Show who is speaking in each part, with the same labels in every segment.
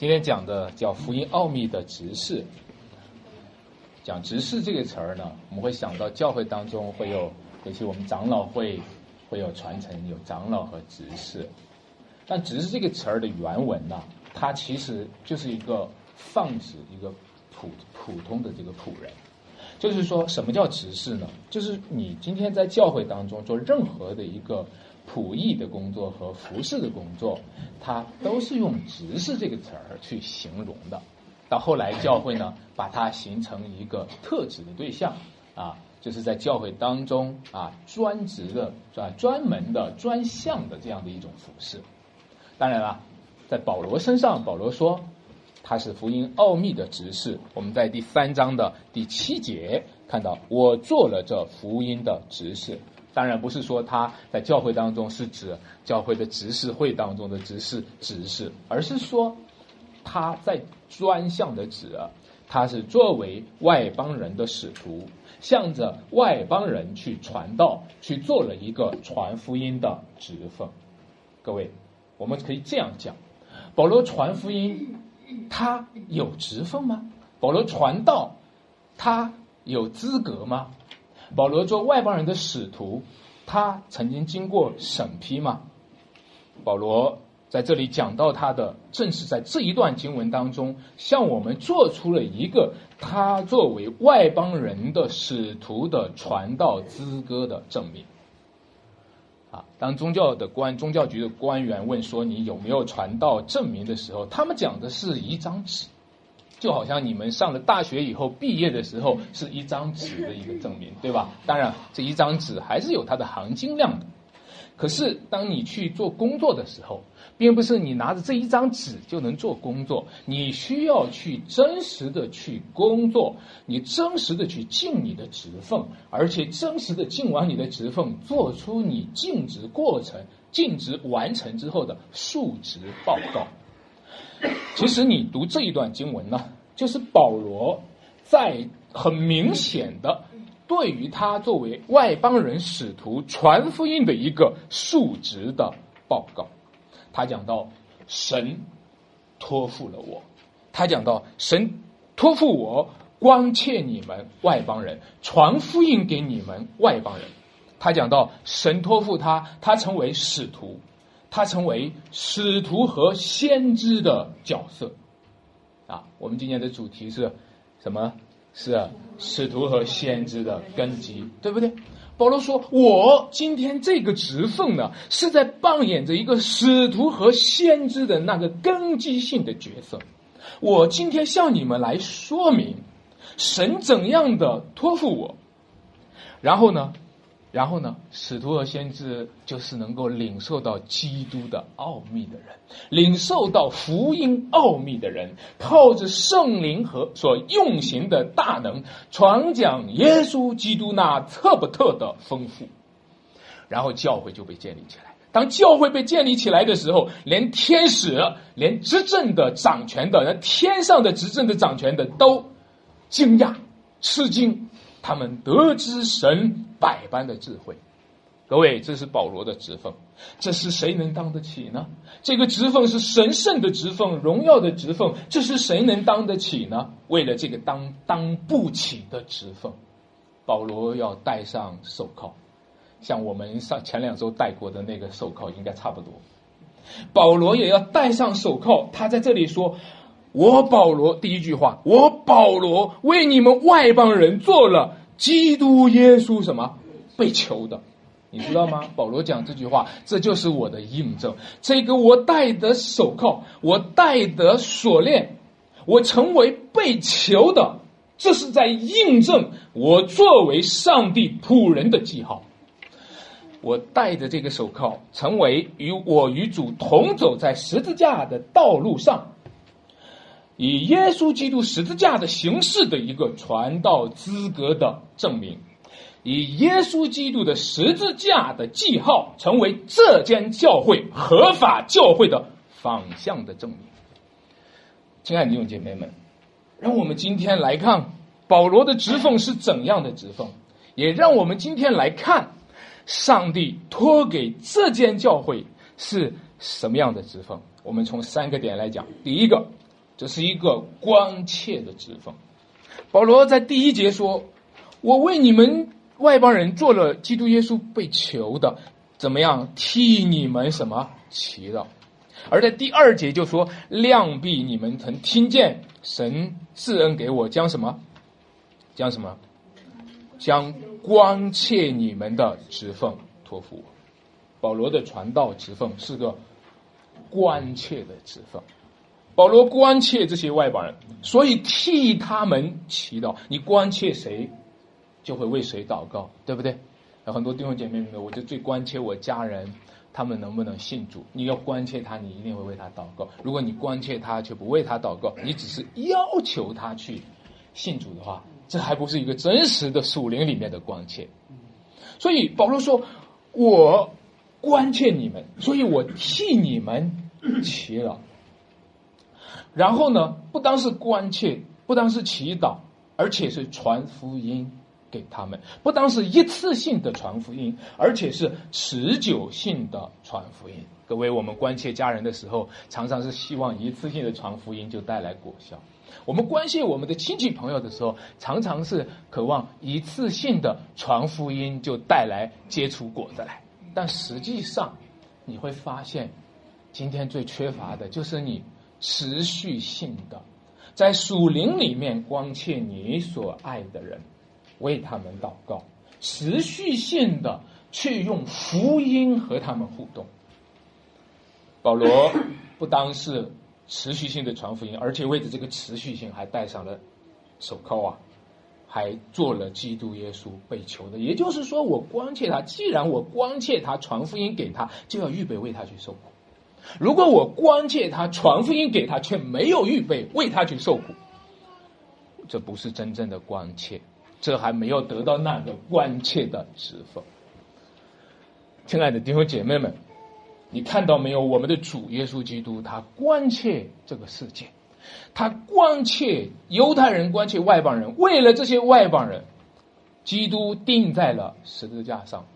Speaker 1: 今天讲的叫福音奥秘的执事。讲执事这个词儿呢，我们会想到教会当中会有，尤其我们长老会会有传承，有长老和执事。但执事这个词儿的原文呢，它其实就是一个放置一个普普通的这个仆人。就是说什么叫执事呢？就是你今天在教会当中做任何的一个仆役的工作和服侍的工作，它都是用执事这个词儿去形容的。到后来，教会呢，把它形成一个特指的对象，啊，就是在教会当中啊，专职的、啊专门的、专项的这样的一种服饰。当然了，在保罗身上，保罗说他是福音奥秘的执事。我们在第三章的第七节看到，我做了这福音的执事。当然不是说他在教会当中是指教会的执事会当中的执事执事，而是说。他在专项的指，他是作为外邦人的使徒，向着外邦人去传道，去做了一个传福音的职分。各位，我们可以这样讲：保罗传福音，他有职分吗？保罗传道，他有资格吗？保罗做外邦人的使徒，他曾经经过审批吗？保罗。在这里讲到他的，正是在这一段经文当中，向我们做出了一个他作为外邦人的使徒的传道资格的证明。啊，当宗教的官、宗教局的官员问说你有没有传道证明的时候，他们讲的是一张纸，就好像你们上了大学以后毕业的时候是一张纸的一个证明，对吧？当然，这一张纸还是有它的含金量的。可是，当你去做工作的时候，并不是你拿着这一张纸就能做工作，你需要去真实的去工作，你真实的去尽你的职分，而且真实的尽完你的职分，做出你尽职过程、尽职完成之后的述职报告。其实，你读这一段经文呢，就是保罗在很明显的。对于他作为外邦人使徒传福音的一个述职的报告，他讲到神托付了我，他讲到神托付我关切你们外邦人，传福音给你们外邦人。他讲到神托付他，他成为使徒，他成为使徒和先知的角色。啊，我们今年的主题是什么？是，使徒和先知的根基，对不对？保罗说：“我今天这个职分呢，是在扮演着一个使徒和先知的那个根基性的角色。我今天向你们来说明，神怎样的托付我，然后呢？”然后呢，使徒和先知就是能够领受到基督的奥秘的人，领受到福音奥秘的人，靠着圣灵和所用行的大能，传讲耶稣基督那特不特的丰富，然后教会就被建立起来。当教会被建立起来的时候，连天使、连执政的掌权的、连天上的执政的掌权的都惊讶、吃惊。他们得知神百般的智慧，各位，这是保罗的职分，这是谁能当得起呢？这个职分是神圣的职分，荣耀的职分，这是谁能当得起呢？为了这个当当不起的职分，保罗要戴上手铐，像我们上前两周戴过的那个手铐应该差不多。保罗也要戴上手铐，他在这里说。我保罗第一句话，我保罗为你们外邦人做了基督耶稣什么被囚的，你知道吗？保罗讲这句话，这就是我的印证。这个我戴的手铐，我戴的锁链，我成为被囚的，这是在印证我作为上帝仆人的记号。我戴着这个手铐，成为与我与主同走在十字架的道路上。以耶稣基督十字架的形式的一个传道资格的证明，以耶稣基督的十字架的记号成为这间教会合法教会的方向的证明。亲爱的弟兄姐妹们，让我们今天来看保罗的职奉是怎样的职奉，也让我们今天来看上帝托给这间教会是什么样的职奉。我们从三个点来讲，第一个。
Speaker 2: 这是一个关切的指缝。保罗在第一节说：“我为你们外邦人做了基督耶稣被囚的，怎么样替你们什么祈祷？”而在第二节就说：“量必你们曾听见神赐恩给我，将什么？将什么？将关切你们的职分托付我。”保罗的传道职分是个关切的职分。保罗关切这些外邦人，所以替他们祈祷。你关切谁，就会为谁祷告，对不对？有很多弟兄姐妹们，我就最关切我家人，他们能不能信主？你要关切他，你一定会为他祷告。如果你关切他却不为他祷告，你只是要求他去信主的话，这还不是一个真实的属灵里面的关切。所以保罗说：“我关切你们，所以我替你们祈祷。”然后呢，不单是关切，不单是祈祷，而且是传福音给他们。不单是一次性的传福音，而且是持久性的传福音。各位，我们关切家人的时候，常常是希望一次性的传福音就带来果效；我们关心我们的亲戚朋友的时候，常常是渴望一次性的传福音就带来结出果子来。但实际上，你会发现，今天最缺乏的就是你。持续性的，在属灵里面关切你所爱的人，为他们祷告；持续性的去用福音和他们互动。保罗不单是持续性的传福音，而且为着这个持续性还戴上了手铐啊，还做了基督耶稣被囚的。也就是说，我关切他，既然我关切他，传福音给他，就要预备为他去受苦。如果我关切他传福音给他，却没有预备为他去受苦，这不是真正的关切，这还没有得到那个关切的职分。亲爱的弟兄姐妹们，你看到没有？我们的主耶稣基督，他关切这个世界，他关切犹太人，关切外邦人。为了这些外邦人，基督钉在了十字架上。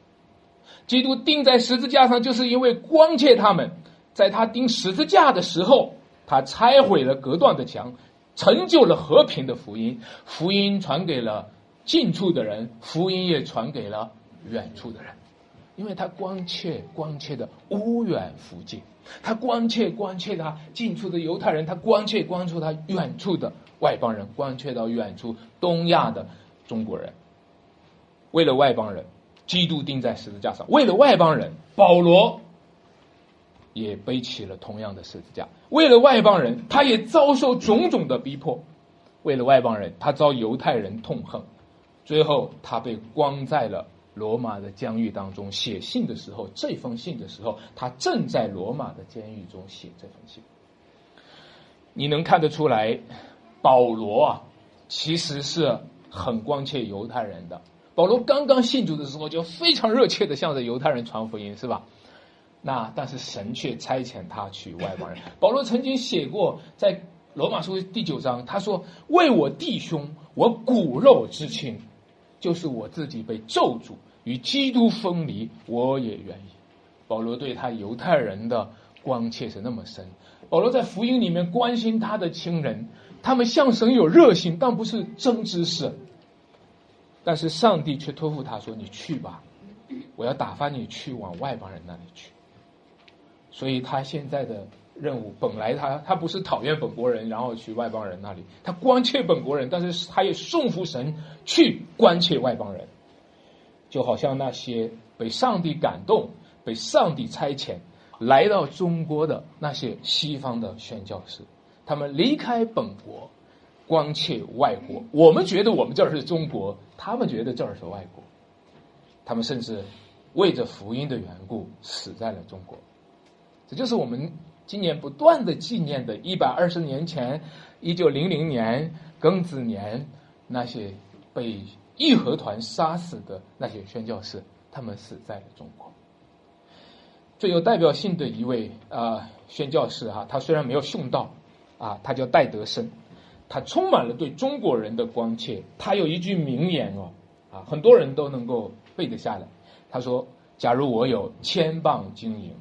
Speaker 2: 基督钉在十字架上，就是因为关切他们。在他钉十字架的时候，他拆毁了隔断的墙，成就了和平的福音。福音传给了近处的人，福音也传给了远处的人。因为他关切关切的无远弗届，他关切关切他近处的犹太人，他关切关注他远处的外邦人，关切到远处东亚的中国人。为了外邦人，基督钉在十字架上；为了外邦人，保罗。也背起了同样的十字架。为了外邦人，他也遭受种种的逼迫；为了外邦人，他遭犹太人痛恨。最后，他被关在了罗马的监狱当中。写信的时候，这封信的时候，他正在罗马的监狱中写这封信。你能看得出来，保罗啊，其实是很关切犹太人的。保罗刚刚信主的时候，就非常热切的向着犹太人传福音，是吧？那但是神却差遣他去外邦人。保罗曾经写过，在罗马书第九章，他说：“为我弟兄，我骨肉之亲，就是我自己被咒诅与基督分离，我也愿意。”保罗对他犹太人的关切是那么深。保罗在福音里面关心他的亲人，他们向神有热心，但不是真知识。但是上帝却托付他说：“你去吧，我要打发你去往外邦人那里去。”所以他现在的任务，本来他他不是讨厌本国人，然后去外邦人那里，他关切本国人，但是他也顺服神去关切外邦人，就好像那些被上帝感动、被上帝差遣来到中国的那些西方的宣教士，他们离开本国，关切外国。我们觉得我们这儿是中国，他们觉得这儿是外国，他们甚至为着福音的缘故死在了中国。这就是我们今年不断的纪念的，一百二十年前，一九零零年庚子年，那些被义和团杀死的那些宣教士，他们死在了中国。最有代表性的一位啊宣教士哈，他虽然没有殉道，啊，他叫戴德生，他充满了对中国人的关切。他有一句名言哦，啊，很多人都能够背得下来。他说：“假如我有千磅金银。”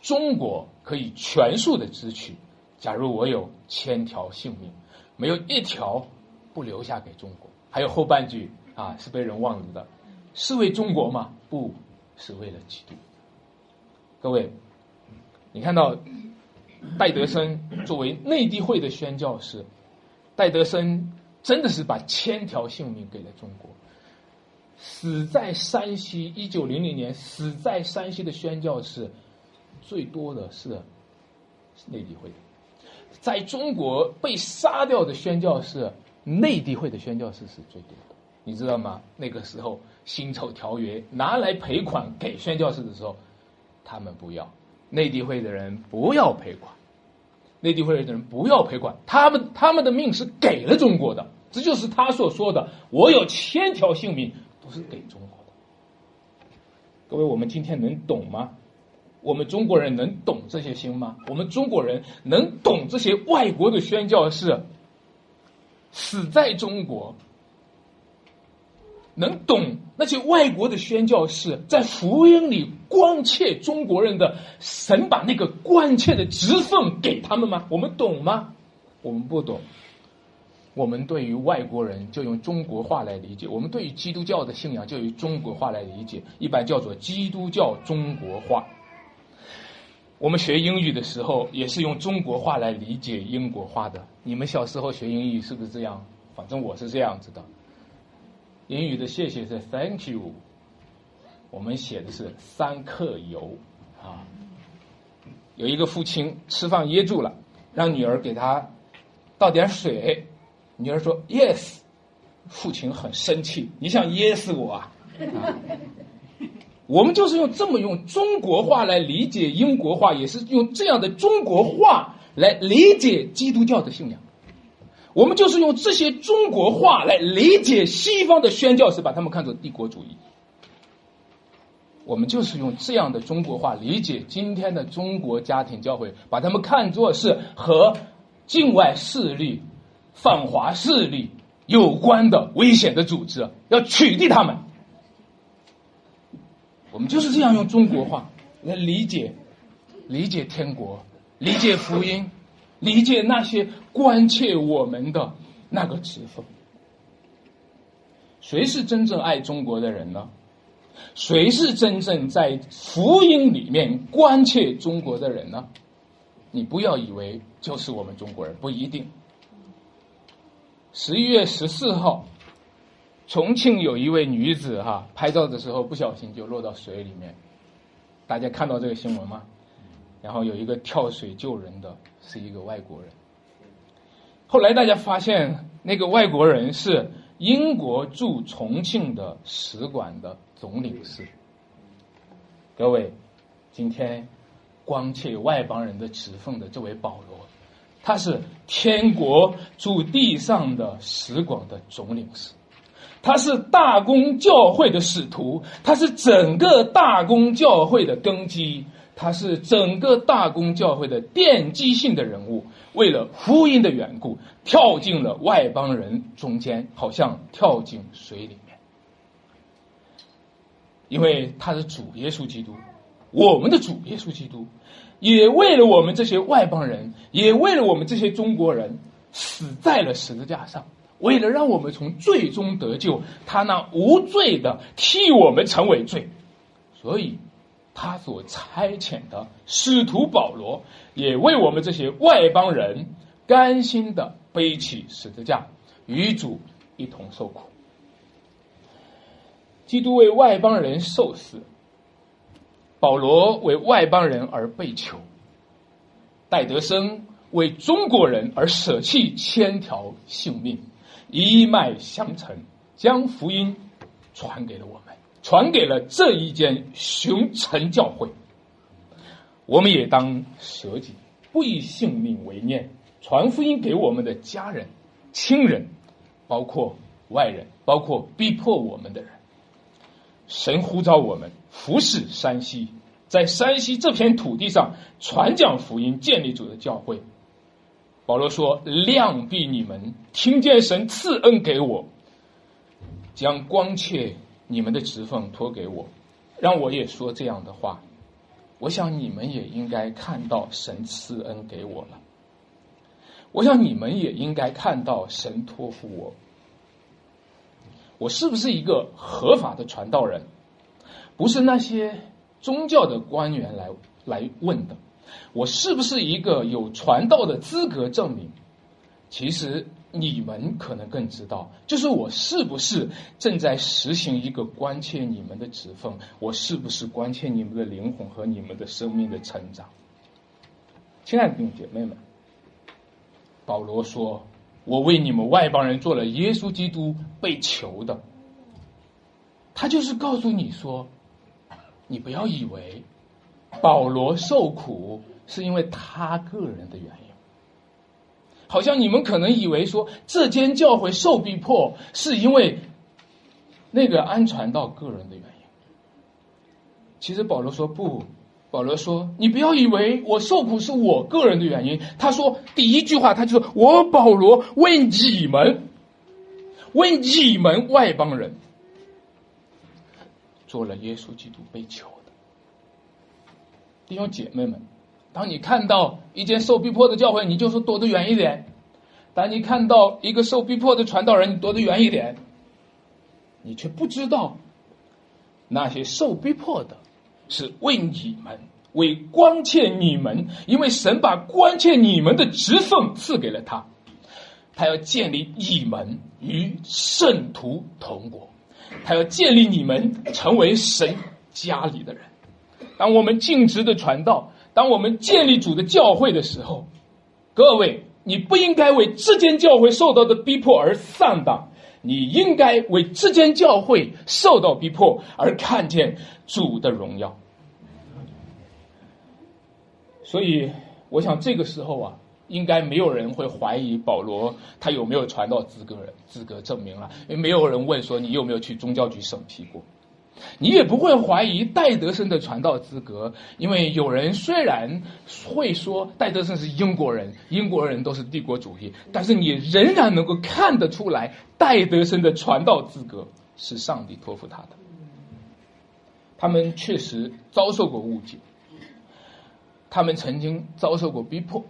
Speaker 2: 中国可以全数的支取，假如我有千条性命，没有一条不留下给中国。还有后半句啊，是被人忘了的，是为中国吗？不是为了基督。各位，你看到戴德生作为内地会的宣教士，戴德生真的是把千条性命给了中国。死在山西，一九零零年死在山西的宣教士最多的是内地会，在中国被杀掉的宣教士，内地会的宣教士是最多的。你知道吗？那个时候辛丑条约拿来赔款给宣教士的时候，他们不要，内地会的人不要赔款，内地会的人不要赔款，他们他们的命是给了中国的，这就是他所说的：“我有千条性命。”都是给中国的，各位，我们今天能懂吗？我们中国人能懂这些心吗？我们中国人能懂这些外国的宣教士死在中国，能懂那些外国的宣教士在福音里关切中国人的神把那个关切的职分给他们吗？我们懂吗？我们不懂。我们对于外国人就用中国话来理解，我们对于基督教的信仰就用中国话来理解，一般叫做基督教中国话。我们学英语的时候也是用中国话来理解英国话的。你们小时候学英语是不是这样？反正我是这样子的。英语的谢谢是 Thank you，我们写的是三克油啊。有一个父亲吃饭噎住了，让女儿给他倒点水。女儿说：“Yes。”父亲很生气：“你想噎死我啊？”我们就是用这么用中国话来理解英国话，也是用这样的中国话来理解基督教的信仰。我们就是用这些中国话来理解西方的宣教士，把他们看作帝国主义。我们就是用这样的中国话理解今天的中国家庭教会，把他们看作是和境外势力。反华势力有关的危险的组织，要取缔他们。我们就是这样用中国话来理解、理解天国、理解福音、理解那些关切我们的那个职分。谁是真正爱中国的人呢？谁是真正在福音里面关切中国的人呢？你不要以为就是我们中国人，不一定。十一月十四号，重庆有一位女子哈，拍照的时候不小心就落到水里面。大家看到这个新闻吗？然后有一个跳水救人的是一个外国人。后来大家发现，那个外国人是英国驻重庆的使馆的总领事。各位，今天光切外邦人的指缝的这位保罗。他是天国驻地上的使馆的总领事，他是大公教会的使徒，他是整个大公教会的根基，他是整个大公教会的奠基性的人物。为了福音的缘故，跳进了外邦人中间，好像跳进水里面。因为他是主耶稣基督，我们的主耶稣基督。也为了我们这些外邦人，也为了我们这些中国人，死在了十字架上。为了让我们从罪中得救，他那无罪的替我们成为罪，所以他所差遣的使徒保罗，也为我们这些外邦人，甘心的背起十字架，与主一同受苦。基督为外邦人受死。保罗为外邦人而被囚，戴德生为中国人而舍弃千条性命，一脉相承，将福音传给了我们，传给了这一间熊城教会。我们也当舍己，不以性命为念，传福音给我们的家人、亲人，包括外人，包括逼迫我们的人。神呼召我们服侍山西，在山西这片土地上传讲福音，建立主的教会。保罗说：“量必你们听见神赐恩给我，将光切你们的职分托给我，让我也说这样的话。我想你们也应该看到神赐恩给我了。我想你们也应该看到神托付我，我是不是一个合法的传道人？不是那些宗教的官员来来问的，我是不是一个有传道的资格证明？其实你们可能更知道，就是我是不是正在实行一个关切你们的指缝？我是不是关切你们的灵魂和你们的生命的成长？亲爱的弟兄姐妹们。保罗说：“我为你们外邦人做了耶稣基督被囚的。”他就是告诉你说：“你不要以为保罗受苦是因为他个人的原因，好像你们可能以为说这间教会受逼迫是因为那个安传道个人的原因。”其实保罗说不。保罗说：“你不要以为我受苦是我个人的原因。”他说：“第一句话，他就说我保罗为你们，为你们外邦人做了耶稣基督被囚弟兄姐妹们。当你看到一间受逼迫的教会，你就说躲得远一点；当你看到一个受逼迫的传道人，你躲得远一点。你却不知道那些受逼迫的。”是为你们，为关切你们，因为神把关切你们的职分赐给了他，他要建立你们与圣徒同国，他要建立你们成为神家里的人。当我们尽职的传道，当我们建立主的教会的时候，各位，你不应该为这间教会受到的逼迫而丧荡，你应该为这间教会受到逼迫而看见。主的荣耀，所以我想这个时候啊，应该没有人会怀疑保罗他有没有传道资格资格证明了，因为没有人问说你有没有去宗教局审批过，你也不会怀疑戴德生的传道资格，因为有人虽然会说戴德生是英国人，英国人都是帝国主义，但是你仍然能够看得出来戴德生的传道资格是上帝托付他的。他们确实遭受过误解，他们曾经遭受过逼迫，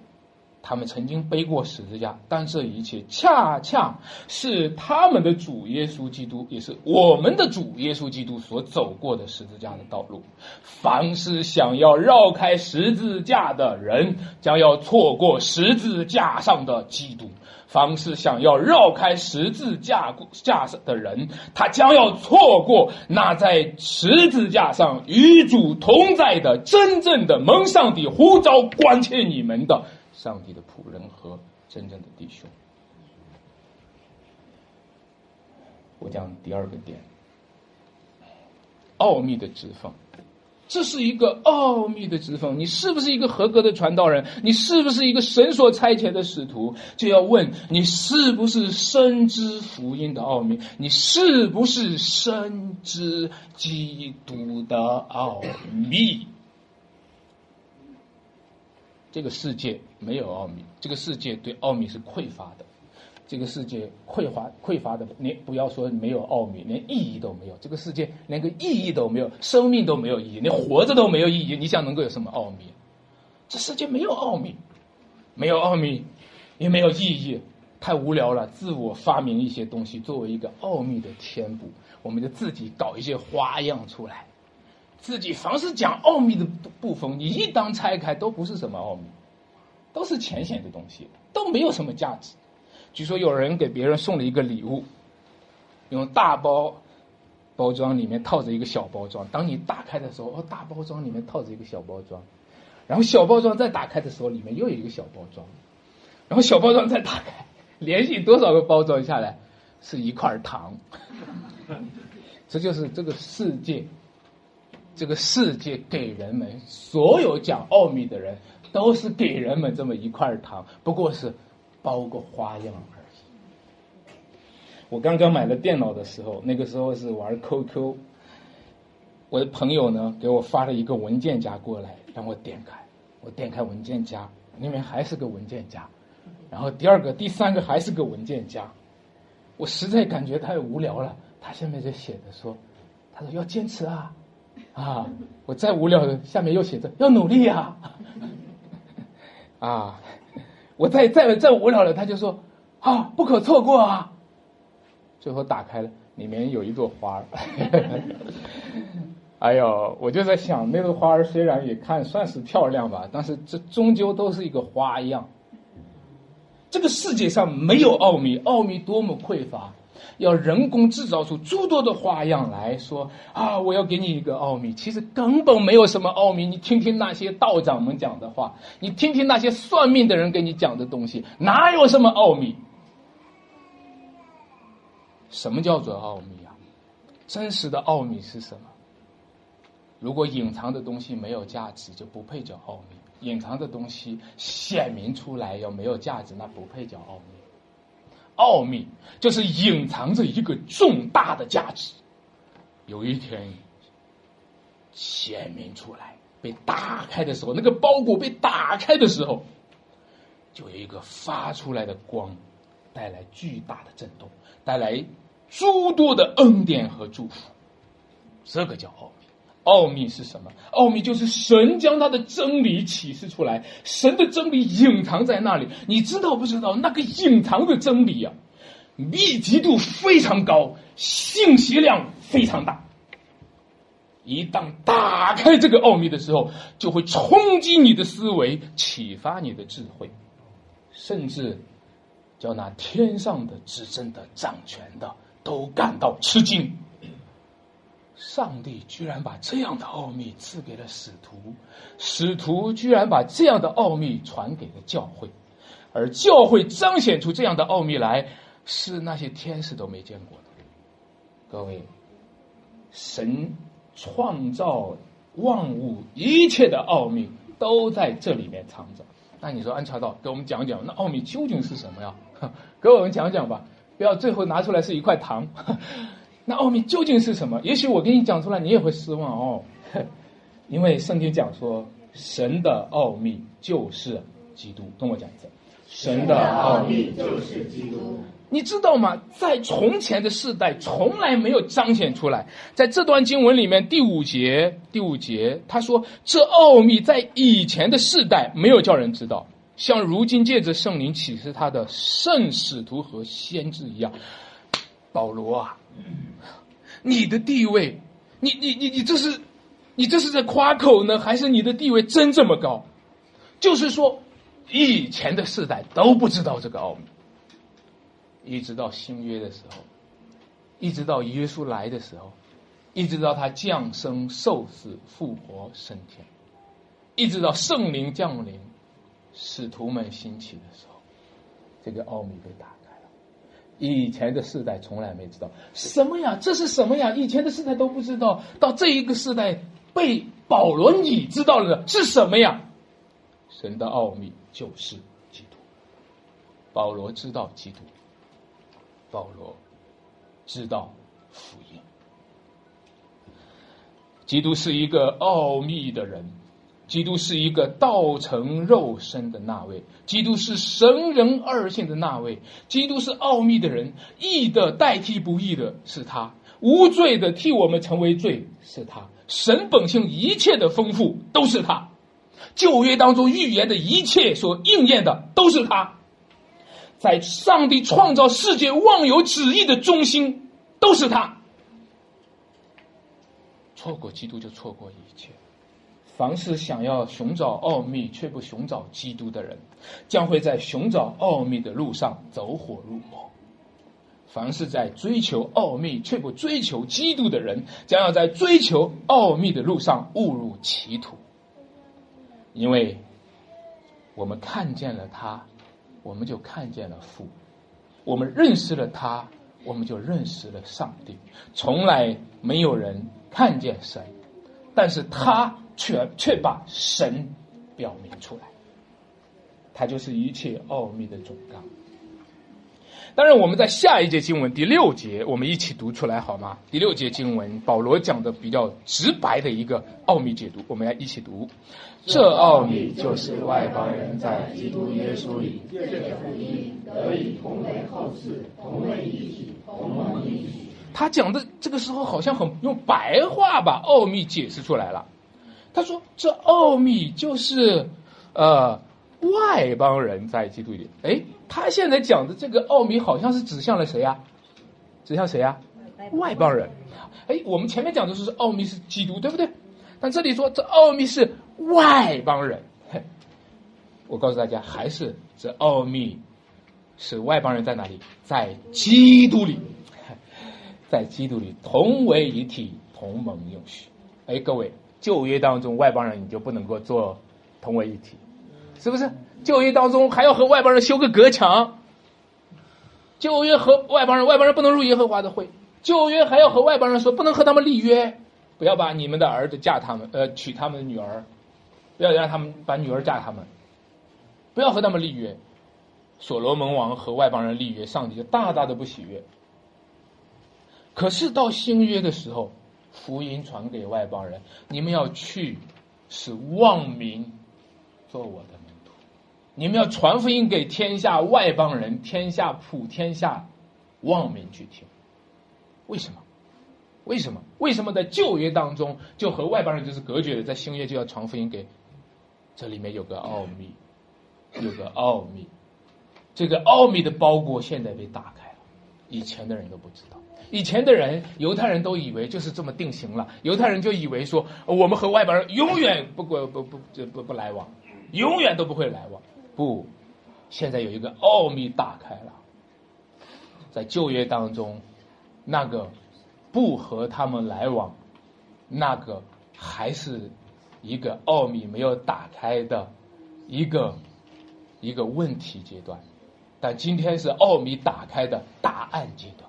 Speaker 2: 他们曾经背过十字架，但这一切恰恰是他们的主耶稣基督，也是我们的主耶稣基督所走过的十字架的道路。凡是想要绕开十字架的人，将要错过十字架上的基督。凡是想要绕开十字架架上的人，他将要错过那在十字架上与主同在的真正的蒙上帝呼召关切你们的上帝的仆人和真正的弟兄。我讲第二个点，奥秘的指缝。这是一个奥秘的指缝，你是不是一个合格的传道人？你是不是一个神所差遣的使徒？就要问你是不是深知福音的奥秘？你是不是深知基督的奥秘？这个世界没有奥秘，这个世界对奥秘是匮乏的。这个世界匮乏匮乏的，连不要说没有奥秘，连意义都没有。这个世界连个意义都没有，生命都没有意义，连活着都没有意义。你想能够有什么奥秘？这世界没有奥秘，没有奥秘，也没有意义，太无聊了。自我发明一些东西作为一个奥秘的填补，我们就自己搞一些花样出来，自己凡是讲奥秘的部分，你一当拆开都不是什么奥秘，都是浅显的东西，都没有什么价值。据说有人给别人送了一个礼物，用大包包装，里面套着一个小包装。当你打开的时候，哦，大包装里面套着一个小包装，然后小包装再打开的时候，里面又有一个小包装，然后小包装再打开，连续多少个包装下来，是一块糖。这就是这个世界，这个世界给人们所有讲奥秘的人，都是给人们这么一块糖，不过是。包个花样而已。我刚刚买了电脑的时候，那个时候是玩 QQ，我的朋友呢给我发了一个文件夹过来，让我点开。我点开文件夹，里面还是个文件夹，然后第二个、第三个还是个文件夹。我实在感觉太无聊了，他下面就写着说：“他说要坚持啊，啊！”我再无聊，下面又写着要努力啊，啊！我再再再无聊了，他就说啊，不可错过啊。最后打开了，里面有一朵花儿。哎呦，我就在想，那个花儿虽然也看算是漂亮吧，但是这终究都是一个花样。这个世界上没有奥秘，奥秘多么匮乏，要人工制造出诸多的花样来说啊！我要给你一个奥秘，其实根本没有什么奥秘。你听听那些道长们讲的话，你听听那些算命的人给你讲的东西，哪有什么奥秘？什么叫做奥秘啊？真实的奥秘是什么？如果隐藏的东西没有价值，就不配叫奥秘；隐藏的东西显明出来又没有价值，那不配叫奥秘。奥秘就是隐藏着一个重大的价值，有一天显明出来，被打开的时候，那个包裹被打开的时候，就有一个发出来的光，带来巨大的震动，带来诸多的恩典和祝福，这个叫奥秘。奥秘是什么？奥秘就是神将他的真理启示出来，神的真理隐藏在那里。你知道不知道？那个隐藏的真理啊，密集度非常高，信息量非常大。一旦打开这个奥秘的时候，就会冲击你的思维，启发你的智慧，甚至叫那天上的执政的掌权的都感到吃惊。上帝居然把这样的奥秘赐给了使徒，使徒居然把这样的奥秘传给了教会，而教会彰显出这样的奥秘来，是那些天使都没见过的。各位，神创造万物一切的奥秘都在这里面藏着。那你说安乔道给我们讲讲，那奥秘究竟是什么呀？给我们讲讲吧，不要最后拿出来是一块糖。那奥秘究竟是什么？也许我给你讲出来，你也会失望哦。因为圣经讲说，神的奥秘就是基督。跟我讲一次，
Speaker 3: 神的奥秘就是基督。
Speaker 2: 你知道吗？在从前的世代，从来没有彰显出来。在这段经文里面，第五节，第五节，他说，这奥秘在以前的世代没有叫人知道，像如今借着圣灵启示他的圣使徒和先知一样。保罗啊。你的地位，你你你你这是，你这是在夸口呢，还是你的地位真这么高？就是说，以前的世代都不知道这个奥秘，一直到新约的时候，一直到耶稣来的时候，一直到他降生、受死、复活、升天，一直到圣灵降临、使徒们兴起的时候，这个奥秘被打。以前的世代从来没知道什么呀？这是什么呀？以前的世代都不知道，到这一个世代被保罗你知道了是什么呀？神的奥秘就是基督。保罗知道基督，保罗知道福音。基督是一个奥秘的人。基督是一个道成肉身的那位，基督是神人二性的那位，基督是奥秘的人，义的代替不义的是他，无罪的替我们成为罪是他，神本性一切的丰富都是他，旧约当中预言的一切所应验的都是他，在上帝创造世界万有旨意的中心都是他，错过基督就错过一切。凡是想要寻找奥秘却不寻找基督的人，将会在寻找奥秘的路上走火入魔；凡是在追求奥秘却不追求基督的人，将要在追求奥秘的路上误入歧途。因为我们看见了他，我们就看见了父；我们认识了他，我们就认识了上帝。从来没有人看见神，但是他。却却把神表明出来，它就是一切奥秘的总纲。当然，我们在下一节经文第六节，我们一起读出来好吗？第六节经文，保罗讲的比较直白的一个奥秘解读，我们来一起读。
Speaker 3: 这奥秘就是外邦人在基督耶稣里借着福音得以同为后世，同为一体，同蒙一体。
Speaker 2: 他讲的这个时候好像很用白话把奥秘解释出来了。他说：“这奥秘就是，呃，外邦人在基督里。哎，他现在讲的这个奥秘好像是指向了谁呀？指向谁呀？外邦人。哎，我们前面讲的是奥秘是基督，对不对？但这里说这奥秘是外邦人。我告诉大家，还是这奥秘是外邦人在哪里？在基督里，在基督里同为一体，同盟永续。哎，各位，旧约当中外邦人你就不能够做同为一体，是不是？旧约当中还要和外邦人修个隔墙，旧约和外邦人，外邦人不能入耶和华的会，旧约还要和外邦人说不能和他们立约，不要把你们的儿子嫁他们，呃，娶他们的女儿，不要让他们把女儿嫁他们。不要和他们立约，所罗门王和外邦人立约，上帝就大大的不喜悦。可是到新约的时候，福音传给外邦人，你们要去，使万民做我的门徒，你们要传福音给天下外邦人，天下普天下万民去听。为什么？为什么？为什么在旧约当中就和外邦人就是隔绝的，在新约就要传福音给？这里面有个奥秘。有个奥秘，这个奥秘的包裹现在被打开，以前的人都不知道。以前的人，犹太人都以为就是这么定型了。犹太人就以为说，我们和外邦人永远不不不不不不来往，永远都不会来往。不，现在有一个奥秘打开了，在旧约当中，那个不和他们来往，那个还是一个奥秘没有打开的一个。一个问题阶段，但今天是奥秘打开的答案阶段。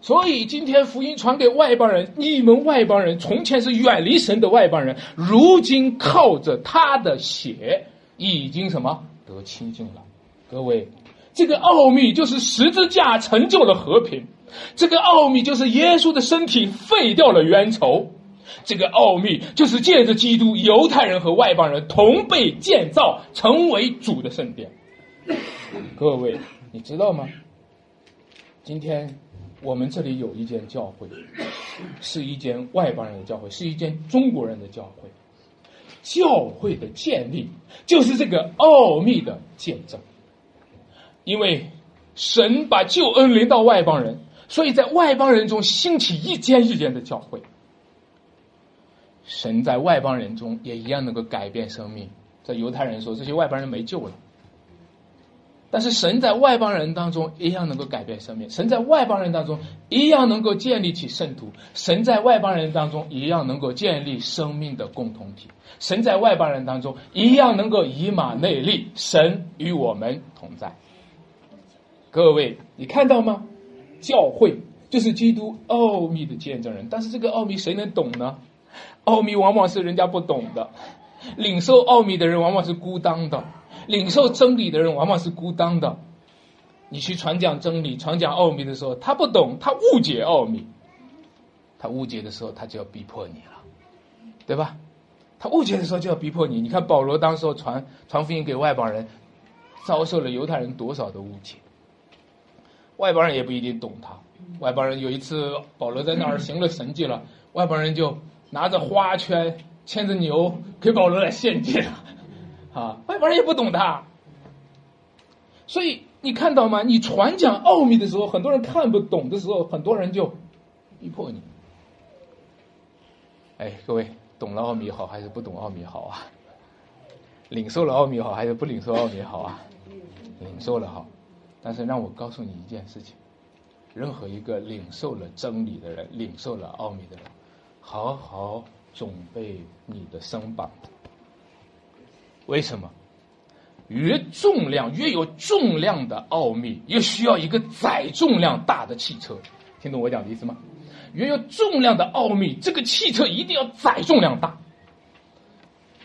Speaker 2: 所以今天福音传给外邦人，你们外邦人从前是远离神的外邦人，如今靠着他的血已经什么得清净了。各位，这个奥秘就是十字架成就了和平，这个奥秘就是耶稣的身体废掉了冤仇。这个奥秘就是借着基督，犹太人和外邦人同被建造，成为主的圣殿。各位，你知道吗？今天我们这里有一间教会，是一间外邦人的教会，是一间中国人的教会。教会的建立就是这个奥秘的见证，因为神把救恩临到外邦人，所以在外邦人中兴起一间一间的教会。神在外邦人中也一样能够改变生命。在犹太人说这些外邦人没救了，但是神在外邦人当中一样能够改变生命。神在外邦人当中一样能够建立起圣徒。神在外邦人当中一样能够建立生命的共同体。神在外邦人当中一样能够以马内利。神与我们同在。各位，你看到吗？教会就是基督奥秘的见证人。但是这个奥秘谁能懂呢？奥秘往往是人家不懂的，领受奥秘的人往往是孤单的，领受真理的人往往是孤单的。你去传讲真理、传讲奥秘的时候，他不懂，他误解奥秘，他误解的时候，他就要逼迫你了，对吧？他误解的时候就要逼迫你。你看保罗当时候传传福音给外邦人，遭受了犹太人多少的误解，外邦人也不一定懂他。外邦人有一次保罗在那儿行了神迹了，外邦人就。拿着花圈，牵着牛给保罗来献祭了，啊，外国人也不懂的，所以你看到吗？你传讲奥秘的时候，很多人看不懂的时候，很多人就逼迫你。哎，各位，懂了奥秘好还是不懂奥秘好啊？领受了奥秘好还是不领受奥秘好啊？领受了好，但是让我告诉你一件事情：任何一个领受了真理的人，领受了奥秘的人。好好准备你的身板。为什么？越重量越有重量的奥秘，越需要一个载重量大的汽车。听懂我讲的意思吗？越有重量的奥秘，这个汽车一定要载重量大。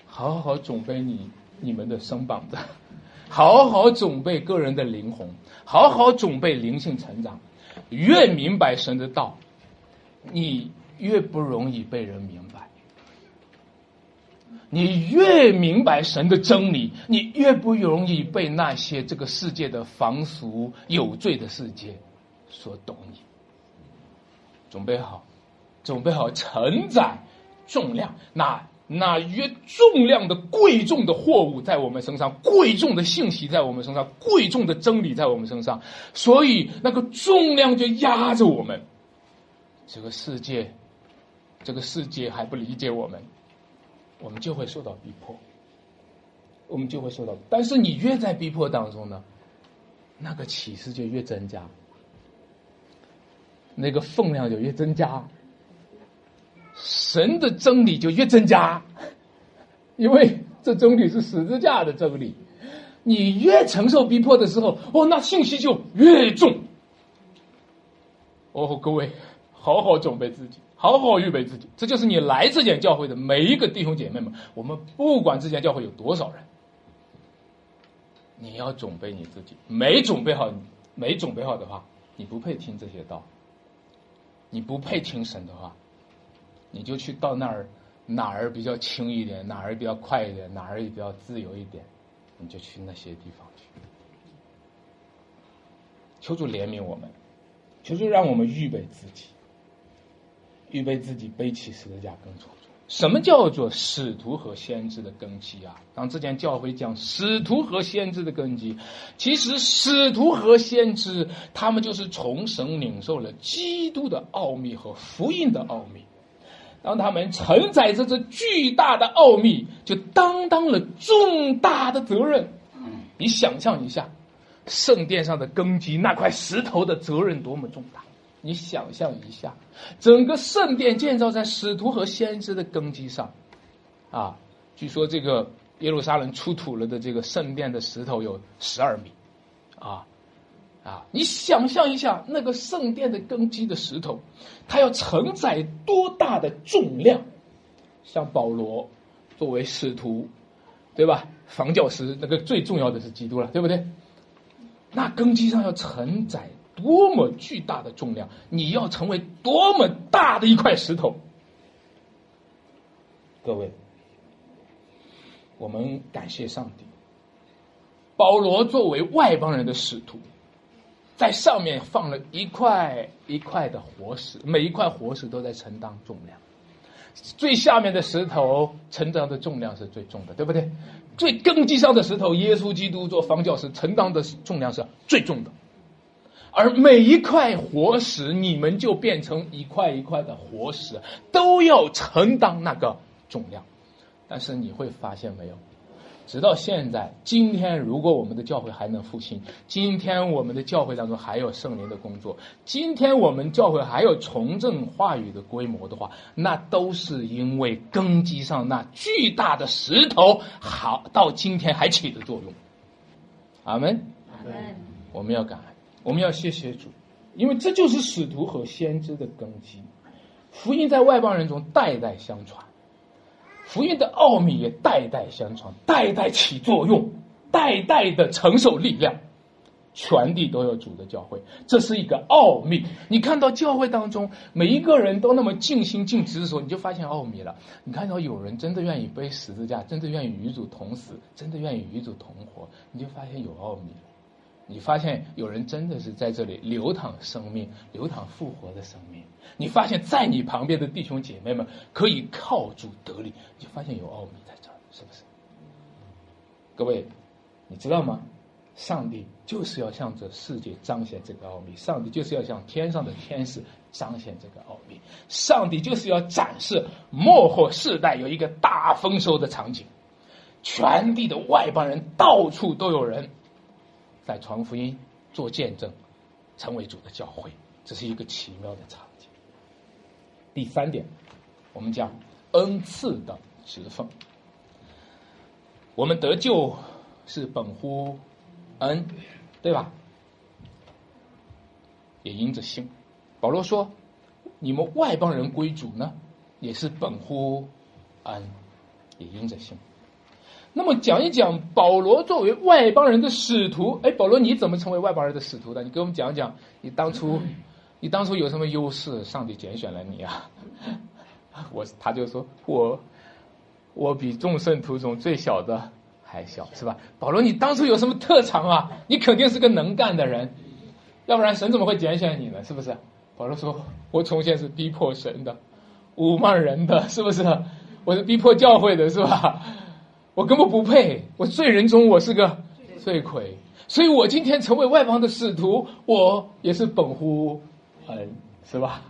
Speaker 2: 好好准备你你们的身板子，好好准备个人的灵魂，好好准备灵性成长。越明白神的道，你。越不容易被人明白，你越明白神的真理，你越不容易被那些这个世界的凡俗有罪的世界所懂你。准备好，准备好承载重量，那那越重量的贵重的货物在我们身上，贵重的信息在我们身上，贵重的真理在我们身上，所以那个重量就压着我们。这个世界，这个世界还不理解我们，我们就会受到逼迫，我们就会受到。但是你越在逼迫当中呢，那个启示就越增加，那个分量就越增加。神的真理就越增加，因为这真理是十字架的真理。你越承受逼迫的时候，哦，那信息就越重。哦，各位，好好准备自己，好好预备自己。这就是你来这间教会的每一个弟兄姐妹们。我们不管这间教会有多少人，你要准备你自己。没准备好，没准备好的话，你不配听这些道。你不配听神的话。你就去到那儿，哪儿比较轻一点，哪儿比较快一点，哪儿也比较自由一点，你就去那些地方去。求主怜悯我们，求主让我们预备自己，预备自己背起十字架跟从主。什么叫做使徒和先知的根基啊？当之前教会讲使徒和先知的根基，其实使徒和先知他们就是从神领受了基督的奥秘和福音的奥秘。当他们承载着这巨大的奥秘，就担当了重大的责任。你想象一下，圣殿上的根基那块石头的责任多么重大！你想象一下，整个圣殿建造在使徒和先知的根基上，啊，据说这个耶路撒冷出土了的这个圣殿的石头有十二米，啊。啊，你想象一下，那个圣殿的根基的石头，它要承载多大的重量？像保罗作为使徒，对吧？房教师那个最重要的是基督了，对不对？那根基上要承载多么巨大的重量？你要成为多么大的一块石头？各位，我们感谢上帝，保罗作为外邦人的使徒。在上面放了一块一块的活石，每一块活石都在承担重量。最下面的石头承担的重量是最重的，对不对？最根基上的石头，耶稣基督做方教师承担的重量是最重的。而每一块活石，你们就变成一块一块的活石，都要承担那个重量。但是你会发现没有？直到现在，今天如果我们的教会还能复兴，今天我们的教会当中还有圣灵的工作，今天我们教会还有重振话语的规模的话，那都是因为根基上那巨大的石头好到今天还起着作用。阿门。阿门。我们要感恩，我们要谢谢主，因为这就是使徒和先知的根基，福音在外邦人中代代相传。福音的奥秘也代代相传，代代起作用，代代的承受力量，全地都有主的教会，这是一个奥秘。你看到教会当中每一个人都那么尽心尽职的时候，你就发现奥秘了。你看到有人真的愿意背十字架，真的愿意与主同死，真的愿意与主同活，你就发现有奥秘了。你发现有人真的是在这里流淌生命、流淌复活的生命。你发现在你旁边的弟兄姐妹们可以靠主得力，你就发现有奥秘在这儿，是不是？各位，你知道吗？上帝就是要向这世界彰显这个奥秘，上帝就是要向天上的天使彰显这个奥秘，上帝就是要展示末后世代有一个大丰收的场景，全地的外邦人到处都有人。在传福音、做见证、成为主的教会，这是一个奇妙的场景。第三点，我们讲恩赐的职分。我们得救是本乎恩，对吧？也因着信。保罗说：“你们外邦人归主呢，也是本乎恩，也因着信。”那么讲一讲保罗作为外邦人的使徒，哎，保罗你怎么成为外邦人的使徒的？你给我们讲讲，你当初，你当初有什么优势？上帝拣选了你啊？我他就说我，我比众圣徒中最小的还小，是吧？保罗你当初有什么特长啊？你肯定是个能干的人，要不然神怎么会拣选你呢？是不是？保罗说，我从前是逼迫神的，辱骂人的，是不是？我是逼迫教会的，是吧？我根本不配，我罪人中我是个罪魁，所以我今天成为外邦的使徒，我也是本乎恩，是吧？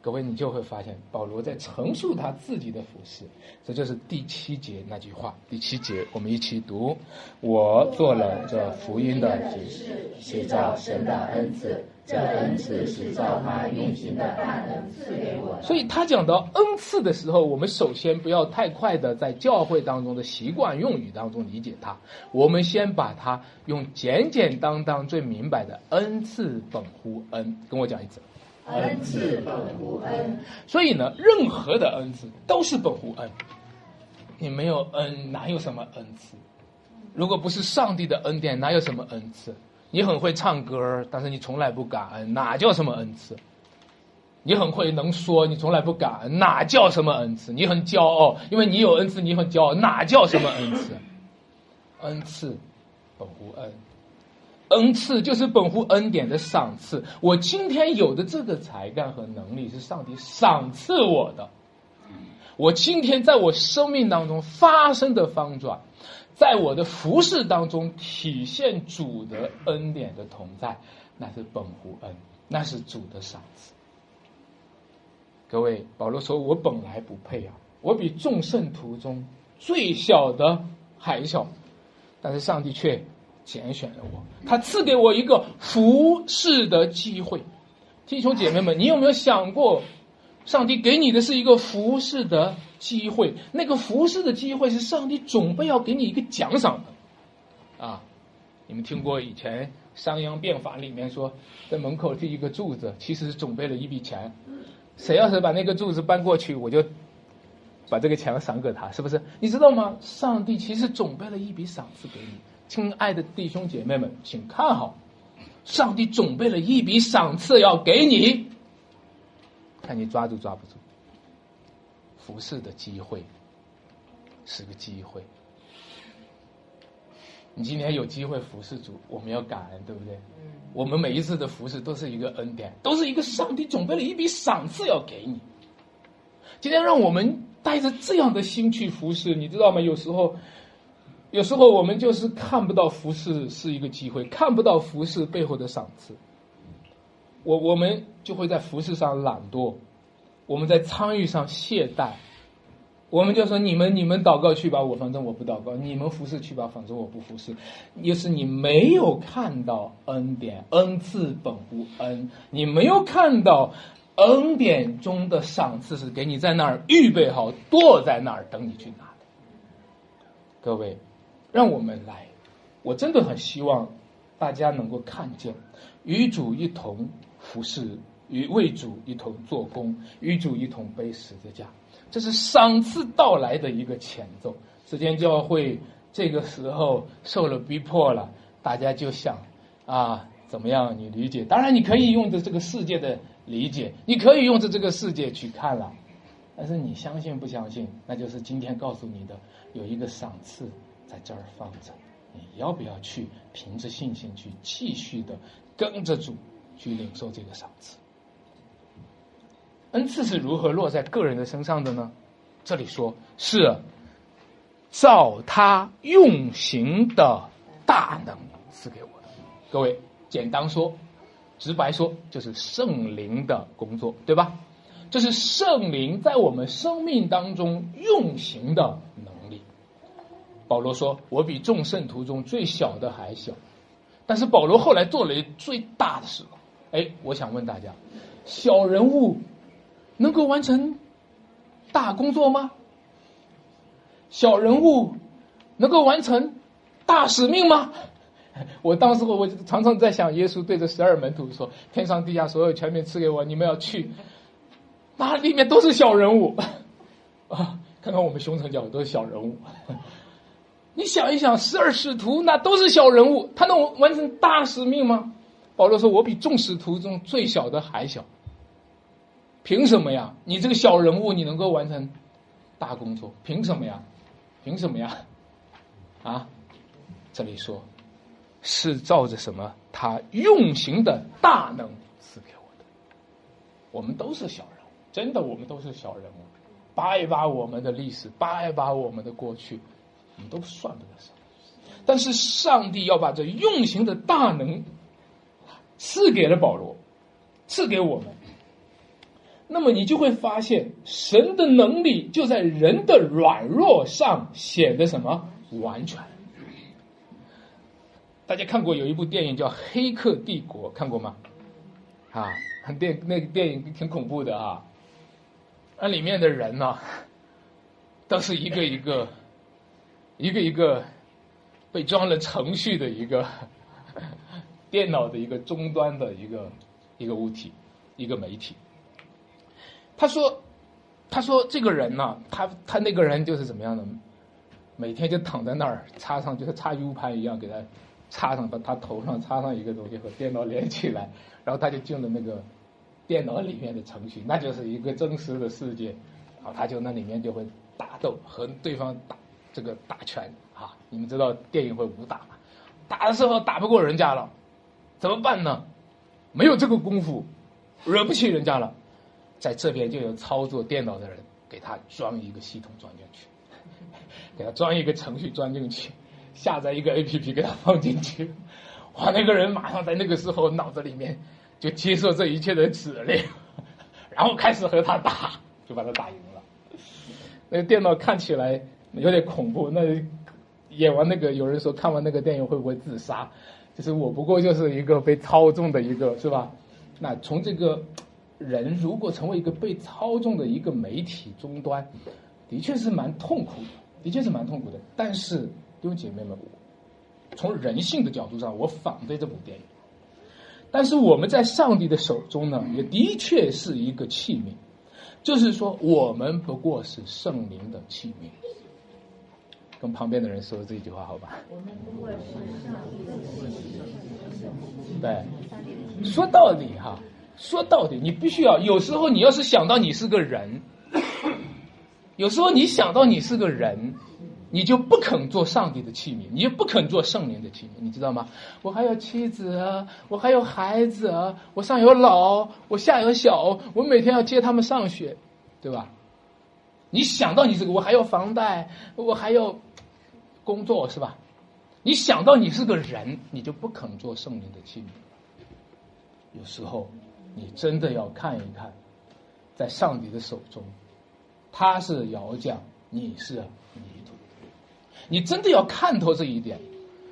Speaker 2: 各位，你就会发现保罗在陈述他自己的服饰，这就是第七节那句话。第七节，我们一起读：我做了这福音的指示，是照神的恩赐，这恩赐是照他运行的大能赐给我。所以他讲到恩赐的时候，我们首先不要太快的在教会当中的习惯用语当中理解它，我们先把它用简简单单最明白的恩赐本乎恩，跟我讲一次。
Speaker 3: 恩赐本乎恩，
Speaker 2: 所以呢，任何的恩赐都是本乎恩。你没有恩，哪有什么恩赐？如果不是上帝的恩典，哪有什么恩赐？你很会唱歌，但是你从来不感恩，哪叫什么恩赐？你很会能说，你从来不感恩，哪叫什么恩赐？你很骄傲，因为你有恩赐，你很骄傲，哪叫什么恩赐？恩赐本乎恩。恩赐就是本乎恩典的赏赐。我今天有的这个才干和能力是上帝赏赐我的。我今天在我生命当中发生的方转，在我的服饰当中体现主的恩典的同在，那是本乎恩，那是主的赏赐。各位，保罗说：“我本来不配啊，我比众圣徒中最小的还小，但是上帝却。”拣选了我，他赐给我一个服侍的机会。弟兄姐妹们，你有没有想过，上帝给你的是一个服侍的机会？那个服侍的机会是上帝准备要给你一个奖赏的。啊，你们听过以前商鞅变法里面说，在门口立一个柱子，其实是准备了一笔钱。谁要是把那个柱子搬过去，我就把这个钱赏给他，是不是？你知道吗？上帝其实准备了一笔赏赐给你。亲爱的弟兄姐妹们，请看好，上帝准备了一笔赏赐要给你，看你抓住抓不住。服侍的机会是个机会，你今天有机会服侍主，我们要感恩，对不对？我们每一次的服侍都是一个恩典，都是一个上帝准备了一笔赏赐要给你。今天让我们带着这样的心去服侍，你知道吗？有时候。有时候我们就是看不到服侍是一个机会，看不到服侍背后的赏赐，我我们就会在服饰上懒惰，我们在参与上懈怠，我们就说你们你们祷告去吧，我反正我不祷告，你们服侍去吧，反正我不服侍。也是你没有看到恩典，恩赐本无恩，你没有看到恩典中的赏赐是给你在那儿预备好，坐在那儿等你去拿的，各位。让我们来，我真的很希望大家能够看见，与主一同服侍，与为主一同做工，与主一同背十字架，这是赏赐到来的一个前奏。时间教会这个时候受了逼迫了，大家就想啊，怎么样？你理解？当然，你可以用着这个世界的理解，你可以用着这个世界去看了，但是你相信不相信？那就是今天告诉你的，有一个赏赐。在这儿放着，你要不要去凭着信心去继续的跟着主去领受这个赏赐？恩赐是如何落在个人的身上的呢？这里说是照他用行的大能赐给我的。各位，简单说，直白说，就是圣灵的工作，对吧？这是圣灵在我们生命当中用行的能力。保罗说：“我比众圣徒中最小的还小，但是保罗后来做了最大的事。哎，我想问大家：小人物能够完成大工作吗？小人物能够完成大使命吗？我当时我我常常在想，耶稣对着十二门徒说：天上地下所有权柄赐给我，你们要去，那里面都是小人物 啊！看看我们熊城教会都是小人物。”你想一想，十二使徒那都是小人物，他能完成大使命吗？保罗说：“我比众使徒中最小的还小。”凭什么呀？你这个小人物，你能够完成大工作？凭什么呀？凭什么呀？啊？这里说，是照着什么？他用行的大能赐给我的。我们都是小人物，真的，我们都是小人物。扒一扒我们的历史，扒一扒我们的过去，我们都算不得什么。但是上帝要把这用刑的大能赐给了保罗，赐给我们。那么你就会发现，神的能力就在人的软弱上显得什么完全。大家看过有一部电影叫《黑客帝国》，看过吗？啊，电那个电影挺恐怖的啊。那里面的人呢，都是一个一个，一个一个被装了程序的一个 电脑的一个终端的一个一个物体，一个媒体。他说：“他说这个人呢，他他那个人就是怎么样的？每天就躺在那儿，插上就是插 U 盘一样，给他插上，把他头上插上一个东西和电脑连起来，然后他就进了那个电脑里面的程序，那就是一个真实的世界。然后他就那里面就会打斗，和对方打这个打拳啊！你们知道电影会武打嘛？打的时候打不过人家了，怎么办呢？没有这个功夫，惹不起人家了。”在这边就有操作电脑的人给他装一个系统装进去，给他装一个程序装进去，下载一个 A P P 给他放进去，哇！那个人马上在那个时候脑子里面就接受这一切的指令，然后开始和他打，就把他打赢了。那个电脑看起来有点恐怖，那演完那个有人说看完那个电影会不会自杀？就是我不过就是一个被操纵的一个，是吧？那从这个。人如果成为一个被操纵的一个媒体终端，的确是蛮痛苦的，的确是蛮痛苦的。但是弟兄姐妹们，从人性的角度上，我反对这部电影。但是我们在上帝的手中呢，也的确是一个器皿，就是说，我们不过是圣灵的器皿。跟旁边的人说这句话，好吧？我们不过是上帝的器皿。对，说到底哈。说到底，你必须要有时候，你要是想到你是个人，有时候你想到你是个人，你就不肯做上帝的器皿，你就不肯做圣灵的器皿，你知道吗？我还有妻子，我还有孩子，我上有老，我下有小，我每天要接他们上学，对吧？你想到你这个，我还有房贷，我还有工作，是吧？你想到你是个人，你就不肯做圣灵的器皿。有时候。你真的要看一看，在上帝的手中，他是窑匠，你是泥土。你真的要看透这一点，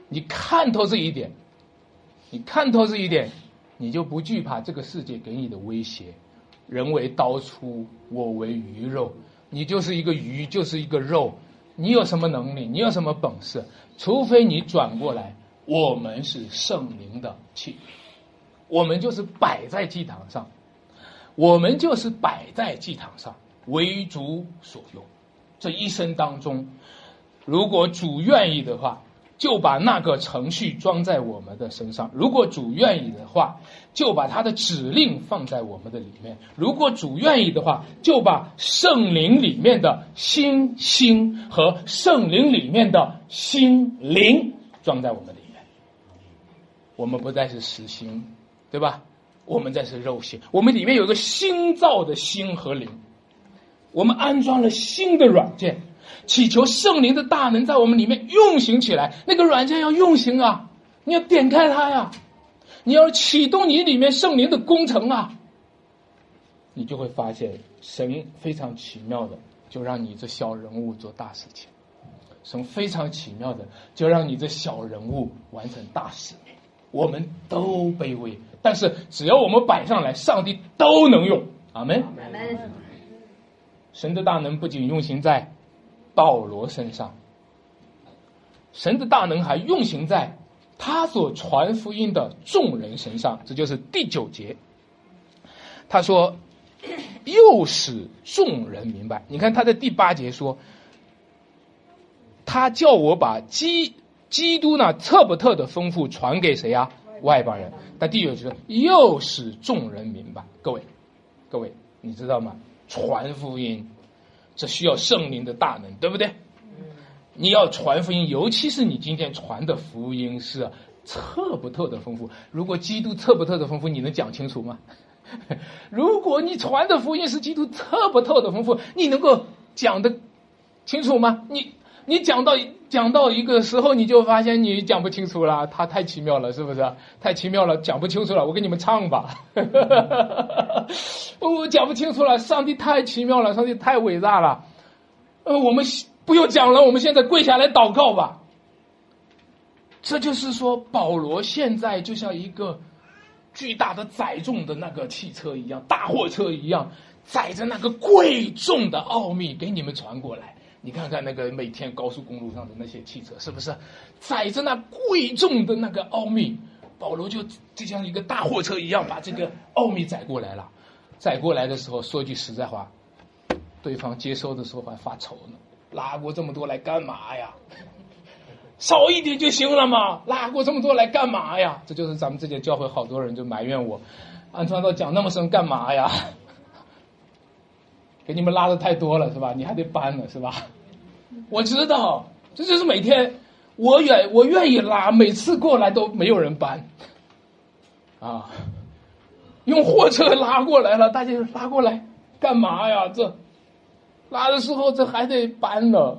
Speaker 2: 你看透这一点，你看透这一点，你就不惧怕这个世界给你的威胁。人为刀俎，我为鱼肉。你就是一个鱼，就是一个肉。你有什么能力？你有什么本事？除非你转过来，我们是圣灵的器。我们就是摆在祭坛上，我们就是摆在祭坛上，为主所用。这一生当中，如果主愿意的话，就把那个程序装在我们的身上；如果主愿意的话，就把他的指令放在我们的里面；如果主愿意的话，就把圣灵里面的心心和圣灵里面的心灵装在我们里面。我们不再是实心。对吧？我们在是肉心，我们里面有个新造的心和灵，我们安装了新的软件，祈求圣灵的大能在我们里面运行起来。那个软件要运行啊，你要点开它呀，你要启动你里面圣灵的工程啊，你就会发现神非常奇妙的，就让你这小人物做大事情；神非常奇妙的，就让你这小人物完成大使命。我们都卑微。但是只要我们摆上来，上帝都能用。阿门。神的大能不仅运行在保罗身上，神的大能还运行在他所传福音的众人身上。这就是第九节。他说：“又使众人明白。”你看他在第八节说：“他叫我把基基督那特不特的丰富传给谁呀？”外邦人，但第九节又使众人明白。各位，各位，你知道吗？传福音，这需要圣灵的大能，对不对？你要传福音，尤其是你今天传的福音是特不透的丰富。如果基督特不透的丰富，你能讲清楚吗？如果你传的福音是基督特不透的丰富，你能够讲的清楚吗？你你讲到讲到一个时候，你就发现你讲不清楚了。他太奇妙了，是不是？太奇妙了，讲不清楚了。我给你们唱吧。我讲不清楚了。上帝太奇妙了，上帝太伟大了。呃，我们不用讲了，我们现在跪下来祷告吧。这就是说，保罗现在就像一个巨大的载重的那个汽车一样，大货车一样，载着那个贵重的奥秘给你们传过来。你看看那个每天高速公路上的那些汽车，是不是载着那贵重的那个奥秘？保罗就就像一个大货车一样，把这个奥秘载过来了。载过来的时候，说句实在话，对方接收的时候还发愁呢，拉过这么多来干嘛呀？少一点就行了嘛，拉过这么多来干嘛呀？这就是咱们这间教会好多人就埋怨我，安传道讲那么深干嘛呀？给你们拉的太多了是吧？你还得搬呢是吧？我知道，这就是每天我愿我愿意拉，每次过来都没有人搬，啊，用货车拉过来了，大家拉过来干嘛呀？这拉的时候这还得搬呢，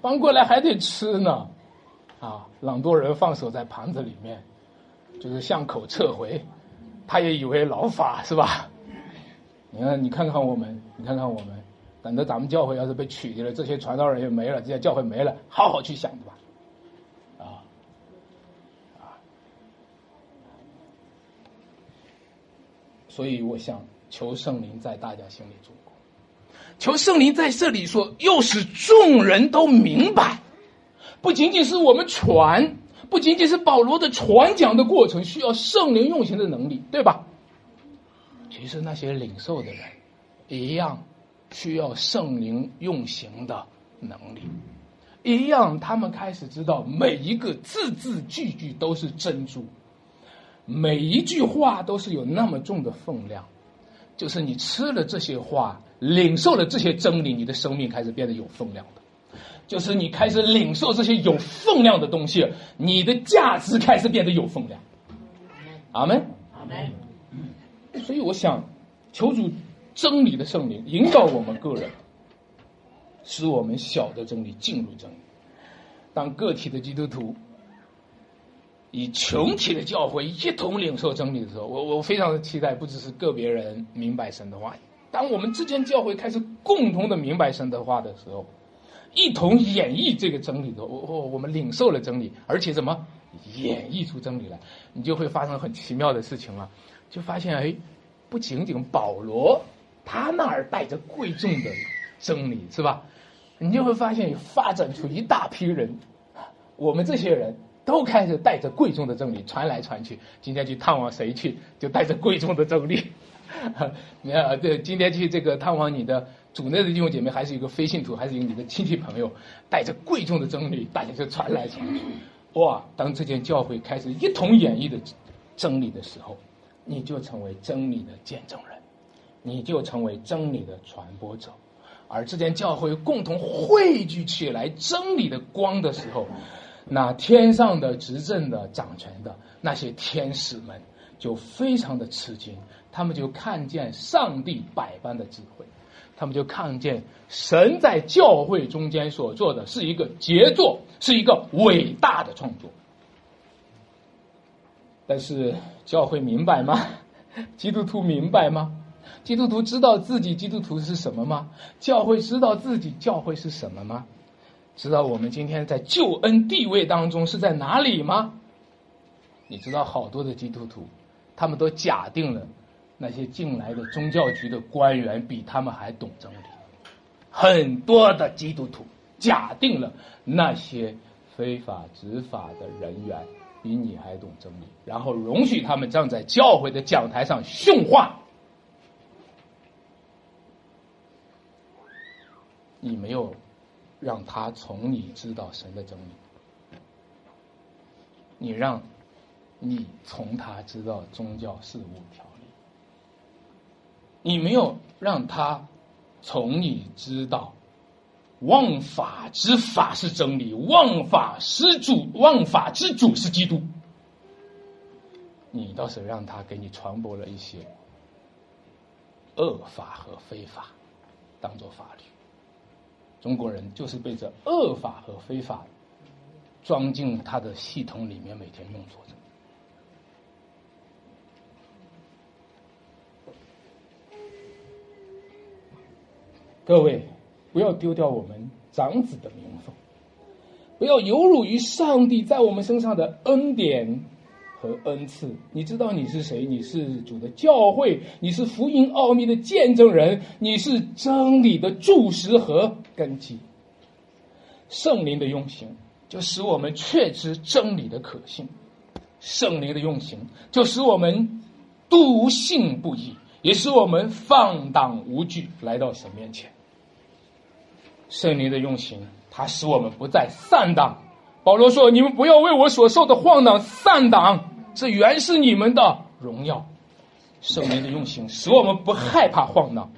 Speaker 2: 搬过来还得吃呢。啊，朗多人放手在盘子里面，就是巷口撤回，他也以为劳法是吧？你看，你看看我们，你看看我们，等着咱们教会要是被取缔了，这些传道人也没了，这些教会没了，好好去想吧，啊啊！所以我想求圣灵在大家心里做工，求圣灵在这里说，又使众人都明白。不仅仅是我们传，不仅仅是保罗的传讲的过程需要圣灵用行的能力，对吧？其实那些领受的人，一样需要圣灵用行的能力，一样他们开始知道每一个字字句句都是珍珠，每一句话都是有那么重的分量，就是你吃了这些话，领受了这些真理，你的生命开始变得有分量的。就是你开始领受这些有分量的东西，你的价值开始变得有分量。阿门。阿门。所以我想，求主真理的圣灵引导我们个人，使我们晓得真理，进入真理。当个体的基督徒以群体的教会一同领受真理的时候，我我非常的期待，不只是个别人明白神的话，当我们之间教会开始共同的明白神的话的时候。一同演绎这个真理的，我我我们领受了真理，而且怎么演绎出真理来，你就会发生很奇妙的事情了。就发现哎，不仅仅保罗他那儿带着贵重的真理是吧？你就会发现发展出一大批人，我们这些人都开始带着贵重的真理传来传去。今天去探望谁去，就带着贵重的真理。你看，对，今天去这个探望你的。主内的弟兄姐妹，还是一个非信徒，还是有你的亲戚朋友，带着贵重的真理，大家就传来传去。哇！当这件教会开始一同演绎的真理的时候，你就成为真理的见证人，你就成为真理的传播者。而这件教会共同汇聚起来真理的光的时候，那天上的执政的掌权的那些天使们就非常的吃惊，他们就看见上帝百般的智慧。他们就看见神在教会中间所做的是一个杰作，是一个伟大的创作。但是教会明白吗？基督徒明白吗？基督徒知道自己基督徒是什么吗？教会知道自己教会是什么吗？知道我们今天在救恩地位当中是在哪里吗？你知道好多的基督徒，他们都假定了。那些进来的宗教局的官员比他们还懂真理，很多的基督徒假定了那些非法执法的人员比你还懂真理，然后容许他们站在教会的讲台上训话。你没有让他从你知道神的真理，你让你从他知道宗教事务条例。你没有让他从你知道，忘法之法是真理，忘法之主，忘法之主是基督。你倒是让他给你传播了一些恶法和非法，当做法律。中国人就是被这恶法和非法装进他的系统里面，每天运作着。各位，不要丢掉我们长子的名分，不要有辱于上帝在我们身上的恩典和恩赐。你知道你是谁？你是主的教会，你是福音奥秘的见证人，你是真理的柱石和根基。圣灵的用心，就使我们确知真理的可信；圣灵的用心，就使我们笃信不疑。也使我们放荡无惧来到神面前。圣灵的用心，它使我们不再散荡。保罗说：“你们不要为我所受的晃荡散荡，这原是你们的荣耀。”圣灵的用心使我们不害怕晃荡，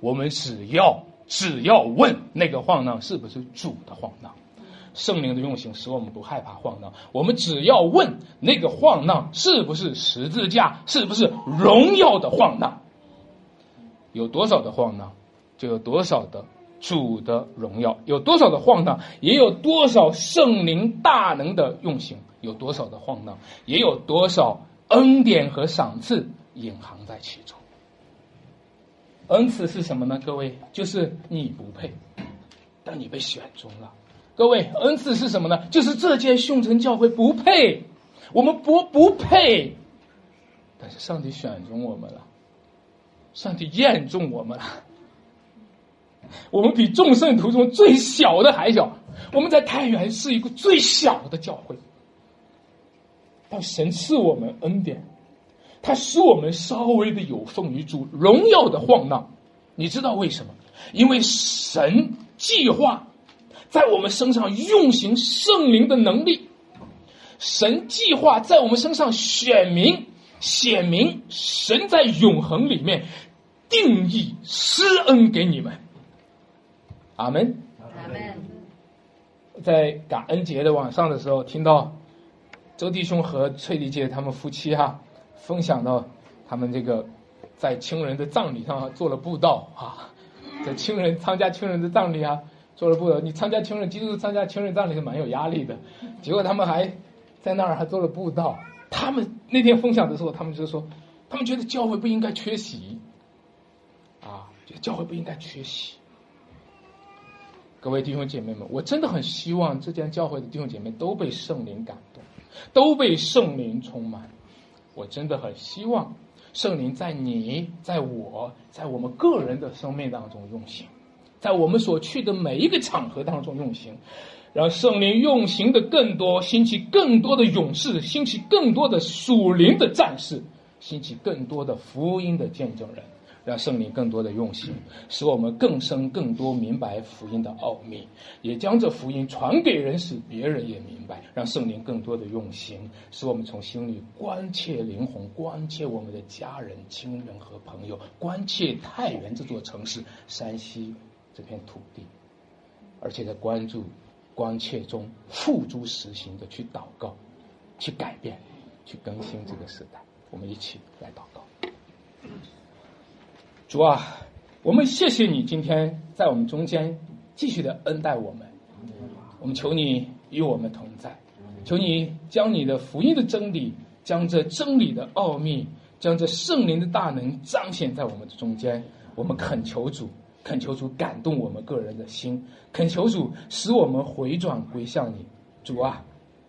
Speaker 2: 我们只要只要问那个晃荡是不是主的晃荡。圣灵的用心使我们不害怕晃荡，我们只要问那个晃荡是不是十字架，是不是荣耀的晃荡。有多少的晃荡，就有多少的主的荣耀；有多少的晃荡，也有多少圣灵大能的用心；有多少的晃荡，也有多少恩典和赏赐隐含在其中。恩赐是什么呢？各位，就是你不配，但你被选中了。各位，恩赐是什么呢？就是这届训城教会不配，我们不不配，但是上帝选中我们了。上帝验中我们了，我们比众圣徒中最小的还小。我们在太原是一个最小的教会，但神赐我们恩典，他使我们稍微的有奉于主荣耀的晃荡。你知道为什么？因为神计划在我们身上运行圣灵的能力，神计划在我们身上显明。显明神在永恒里面定义施恩给你们，阿门。
Speaker 4: 阿门。
Speaker 2: 在感恩节的晚上的时候，听到周弟兄和翠丽姐他们夫妻哈分享到他们这个在亲人的葬礼上做了布道啊，在亲人参加亲人的葬礼啊做了布道。你参加亲人，基督参加亲人葬礼是蛮有压力的，结果他们还在那儿还做了布道。他们那天分享的时候，他们就说，他们觉得教会不应该缺席，啊，觉得教会不应该缺席。各位弟兄姐妹们，我真的很希望这间教会的弟兄姐妹都被圣灵感动，都被圣灵充满。我真的很希望圣灵在你、在我、在我们个人的生命当中用心，在我们所去的每一个场合当中用心。让圣灵用行的更多，兴起更多的勇士，兴起更多的属灵的战士，兴起更多的福音的见证人。让圣灵更多的用心，使我们更深、更多明白福音的奥秘，也将这福音传给人，使别人也明白。让圣灵更多的用心，使我们从心里关切灵魂，关切我们的家人、亲人和朋友，关切太原这座城市、山西这片土地，而且在关注。关切中付诸实行的去祷告，去改变，去更新这个时代。我们一起来祷告。主啊，我们谢谢你今天在我们中间继续的恩待我们。我们求你与我们同在，求你将你的福音的真理，将这真理的奥秘，将这圣灵的大能彰显在我们的中间。我们恳求主。恳求主感动我们个人的心，恳求主使我们回转归向你。主啊，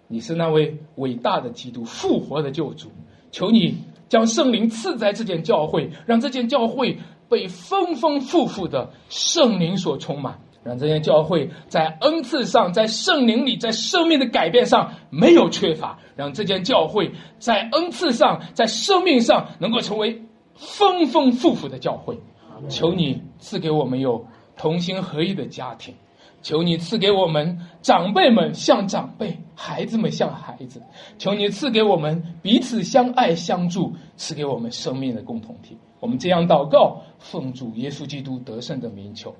Speaker 2: 你是那位伟大的基督复活的救主，求你将圣灵赐在这件教会，让这件教会被丰丰富富的圣灵所充满，让这件教会在恩赐上、在圣灵里、在生命的改变上没有缺乏，让这件教会在恩赐上、在生命上能够成为丰丰富富的教会。求你赐给我们有同心合一的家庭，求你赐给我们长辈们像长辈，孩子们像孩子，求你赐给我们彼此相爱相助，赐给我们生命的共同体。我们这样祷告，奉主耶稣基督得胜的名求。